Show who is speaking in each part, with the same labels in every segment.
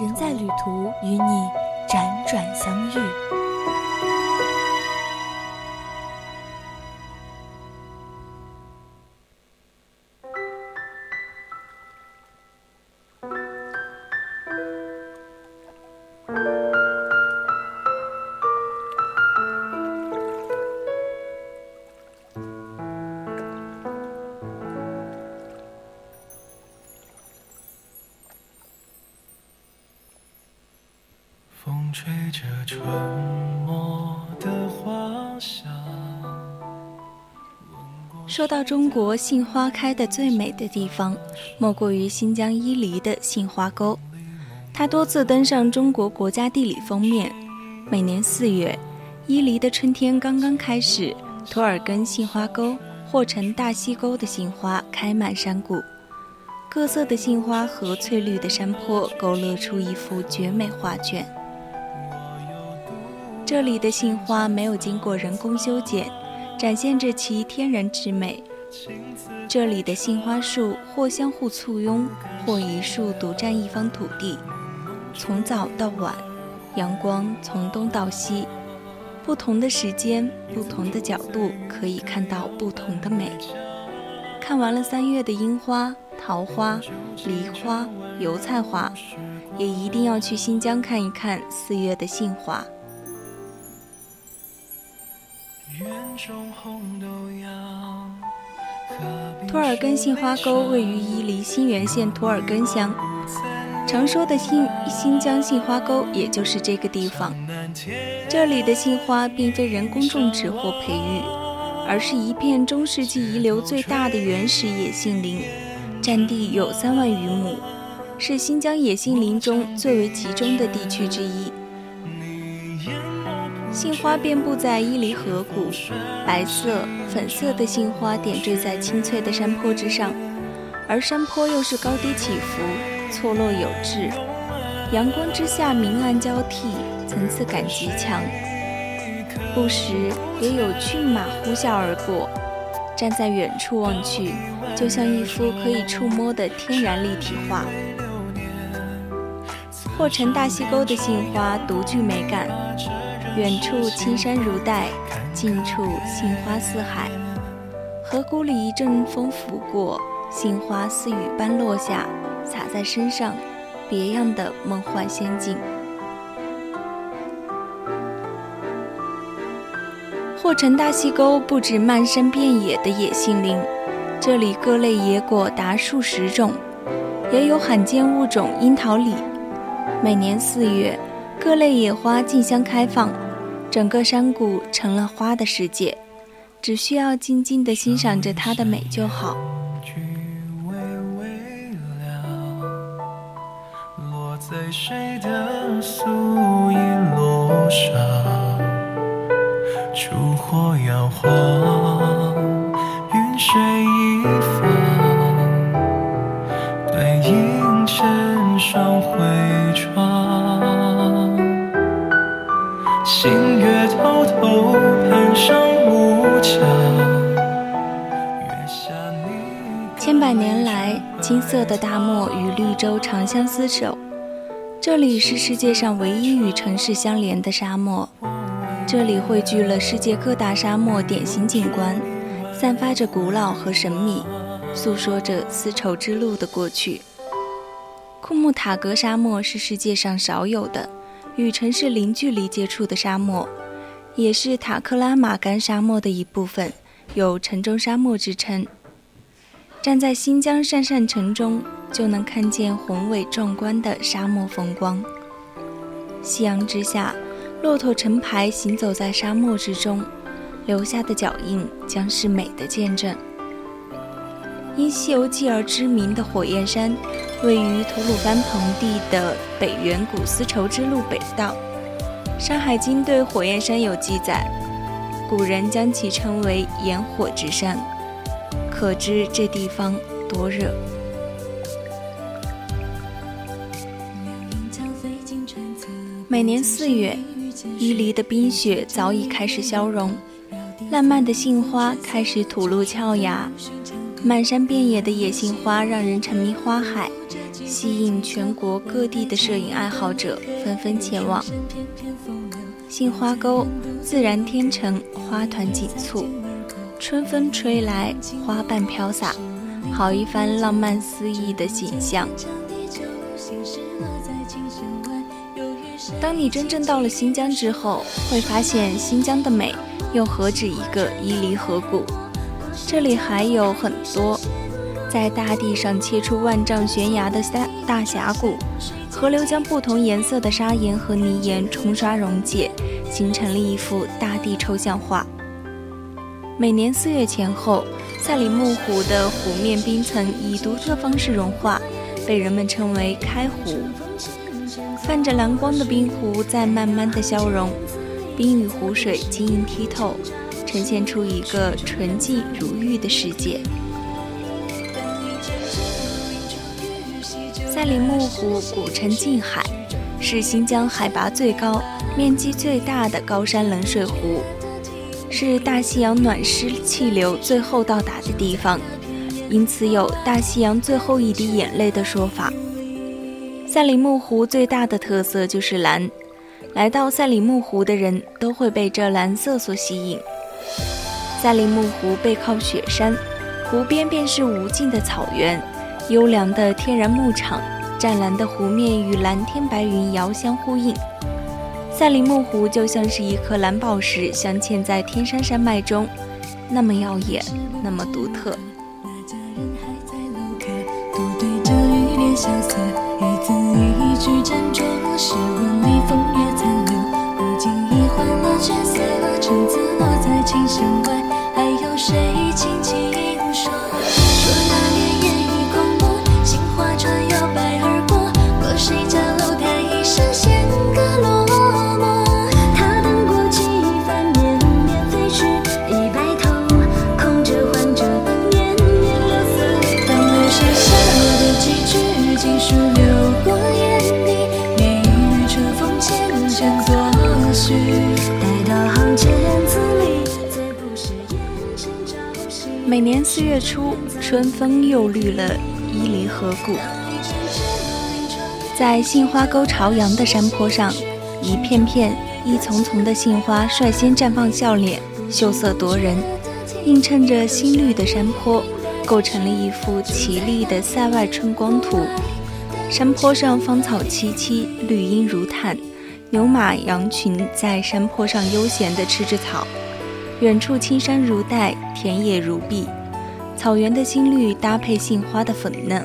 Speaker 1: 人在旅途，与你辗转相遇。
Speaker 2: 沉默的花香。说到中国杏花开的最美的地方，莫过于新疆伊犁的杏花沟。它多次登上中国国家地理封面。每年四月，伊犁的春天刚刚开始，图尔根杏花沟、霍城大溪沟的杏花开满山谷，各色的杏花和翠绿的山坡勾勒出一幅绝美画卷。这里的杏花没有经过人工修剪，展现着其天然之美。这里的杏花树或相互簇拥，或一树独占一方土地。从早到晚，阳光从东到西，不同的时间、不同的角度，可以看到不同的美。看完了三月的樱花、桃花、梨花、油菜花，也一定要去新疆看一看四月的杏花。图尔根杏花沟位于伊犁新源县图尔根乡，常说的新新疆杏花沟也就是这个地方。这里的杏花并非人工种植或培育，而是一片中世纪遗留最大的原始野杏林，占地有三万余亩，是新疆野杏林中最为集中的地区之一。杏花遍布在伊犁河谷，白色、粉色的杏花点缀在青翠的山坡之上，而山坡又是高低起伏、错落有致，阳光之下明暗交替，层次感极强。不时也有骏马呼啸而过，站在远处望去，就像一幅可以触摸的天然立体画。霍城大溪沟的杏花独具美感。远处青山如黛，近处杏花似海。河谷里一阵风拂过，杏花似雨般落下，洒在身上，别样的梦幻仙境。霍城大溪沟不止漫山遍野的野杏林，这里各类野果达数十种，也有罕见物种樱桃李。每年四月，各类野花竞相开放。整个山谷成了花的世界，只需要静静地欣赏着它的美就好。落在谁的素衣落上，烛火摇晃，云水的大漠与绿洲长相厮守。这里是世界上唯一与城市相连的沙漠，这里汇聚了世界各大沙漠典型景观，散发着古老和神秘，诉说着丝绸之路的过去。库木塔格沙漠是世界上少有的。与城市零距离接触的沙漠，也是塔克拉玛干沙漠的一部分，有“城中沙漠”之称。站在新疆鄯善城中，就能看见宏伟壮观的沙漠风光。夕阳之下，骆驼成排行走在沙漠之中，留下的脚印将是美的见证。因《西游记》而知名的火焰山。位于吐鲁番盆地的北缘古丝绸之路北道。《山海经》对火焰山有记载，古人将其称为“炎火之山”，可知这地方多热。每年四月，伊犁的冰雪早已开始消融，烂漫的杏花开始吐露俏芽，满山遍野的野杏花让人沉迷花海，吸引全国各地的摄影爱好者纷纷前往。杏花沟自然天成，花团锦簇，春风吹来，花瓣飘洒，好一番浪漫肆意的景象。当你真正到了新疆之后，会发现新疆的美又何止一个伊犁河谷，这里还有很多在大地上切出万丈悬崖的大大峡谷，河流将不同颜色的砂岩和泥岩冲刷溶解，形成了一幅大地抽象画。每年四月前后，赛里木湖的湖面冰层以独特方式融化，被人们称为开湖。泛着蓝光的冰湖在慢慢的消融，冰与湖水晶莹剔透，呈现出一个纯净如玉的世界。赛里木湖古称静海，是新疆海拔最高、面积最大的高山冷水湖，是大西洋暖湿气流最后到达的地方，因此有“大西洋最后一滴眼泪”的说法。赛里木湖最大的特色就是蓝，来到赛里木湖的人都会被这蓝色所吸引。赛里木湖背靠雪山，湖边便是无尽的草原，优良的天然牧场，湛蓝的湖面与蓝天白云遥相呼应。赛里木湖就像是一颗蓝宝石镶嵌在天山山脉中，那么耀眼，那么独特。去斟酌，是问里风月残留。如今已换了角色，橙子落在琴弦外，还有谁轻轻每年四月初，春风又绿了伊犁河谷。在杏花沟朝阳的山坡上，一片片、一丛丛的杏花率先绽放笑脸，秀色夺人，映衬着新绿的山坡，构成了一幅绮丽的塞外春光图。山坡上芳草萋萋，绿荫如毯，牛马羊群在山坡上悠闲地吃着草。远处青山如黛，田野如碧，草原的新绿搭配杏花的粉嫩，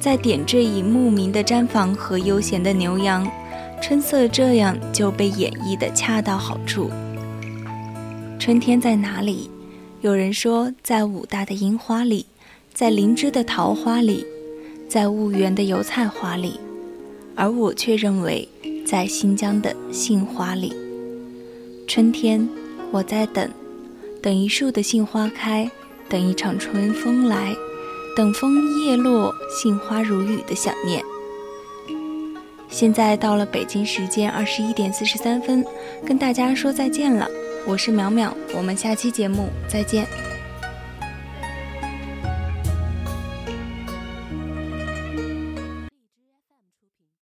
Speaker 2: 在点缀以牧民的毡房和悠闲的牛羊，春色这样就被演绎得恰到好处。春天在哪里？有人说在武大的樱花里，在灵芝的桃花里，在婺源的油菜花里，而我却认为在新疆的杏花里。春天。我在等，等一树的杏花开，等一场春风来，等枫叶落，杏花如雨的想念。现在到了北京时间二十一点四十三分，跟大家说再见了。我是淼淼，我们下期节目再见。